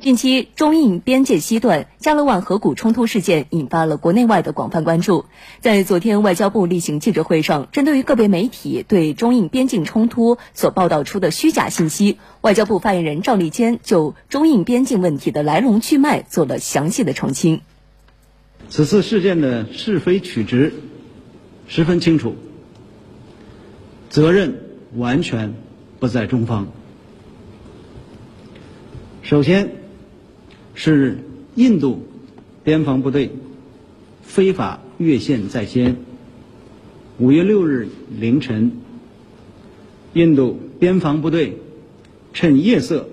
近期，中印边界西段加勒万河谷冲突事件引发了国内外的广泛关注。在昨天外交部例行记者会上，针对于个别媒体对中印边境冲突所报道出的虚假信息，外交部发言人赵立坚就中印边境问题的来龙去脉做了详细的澄清。此次事件的是非曲直十分清楚，责任完全不在中方。首先。是印度边防部队非法越线在先。五月六日凌晨，印度边防部队趁夜色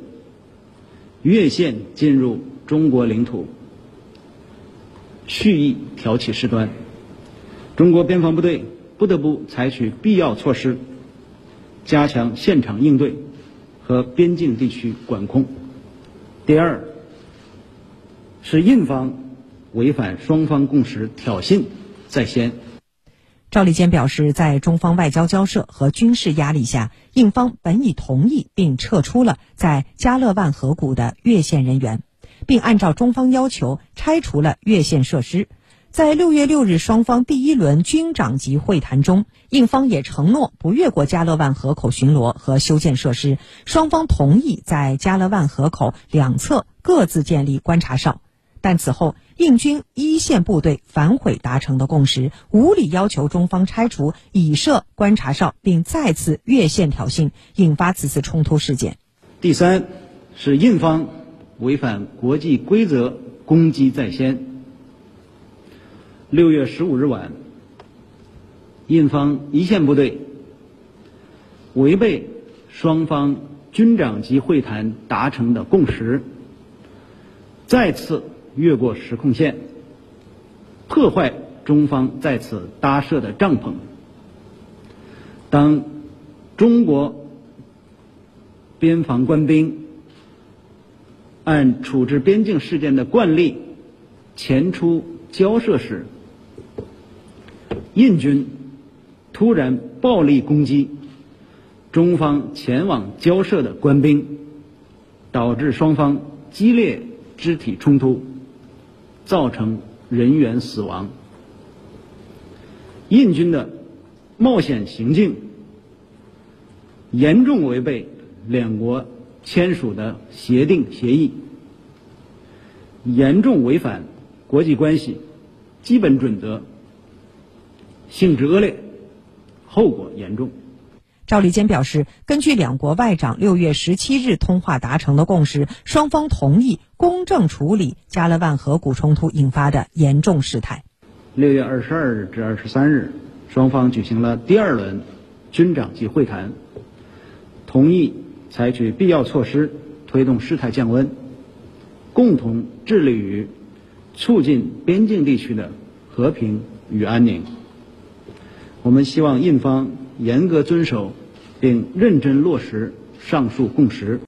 越线进入中国领土，蓄意挑起事端。中国边防部队不得不采取必要措施，加强现场应对和边境地区管控。第二。是印方违反双方共识，挑衅在先。赵立坚表示，在中方外交交涉和军事压力下，印方本已同意并撤出了在加勒万河谷的越线人员，并按照中方要求拆除了越线设施。在六月六日双方第一轮军长级会谈中，印方也承诺不越过加勒万河口巡逻和修建设施，双方同意在加勒万河口两侧各自建立观察哨。但此后，印军一线部队反悔达成的共识，无理要求中方拆除已设观察哨，并再次越线挑衅，引发此次冲突事件。第三，是印方违反国际规则，攻击在先。六月十五日晚，印方一线部队违背双方军长级会谈达成的共识，再次。越过实控线，破坏中方在此搭设的帐篷。当中国边防官兵按处置边境事件的惯例前出交涉时，印军突然暴力攻击中方前往交涉的官兵，导致双方激烈肢体冲突。造成人员死亡。印军的冒险行径严重违背两国签署的协定协议，严重违反国际关系基本准则，性质恶劣，后果严重。赵立坚表示，根据两国外长六月十七日通话达成的共识，双方同意公正处理加勒万河谷冲突引发的严重事态。六月二十二日至二十三日，双方举行了第二轮军长级会谈，同意采取必要措施推动事态降温，共同致力于促进边境地区的和平与安宁。我们希望印方。严格遵守并认真落实上述共识。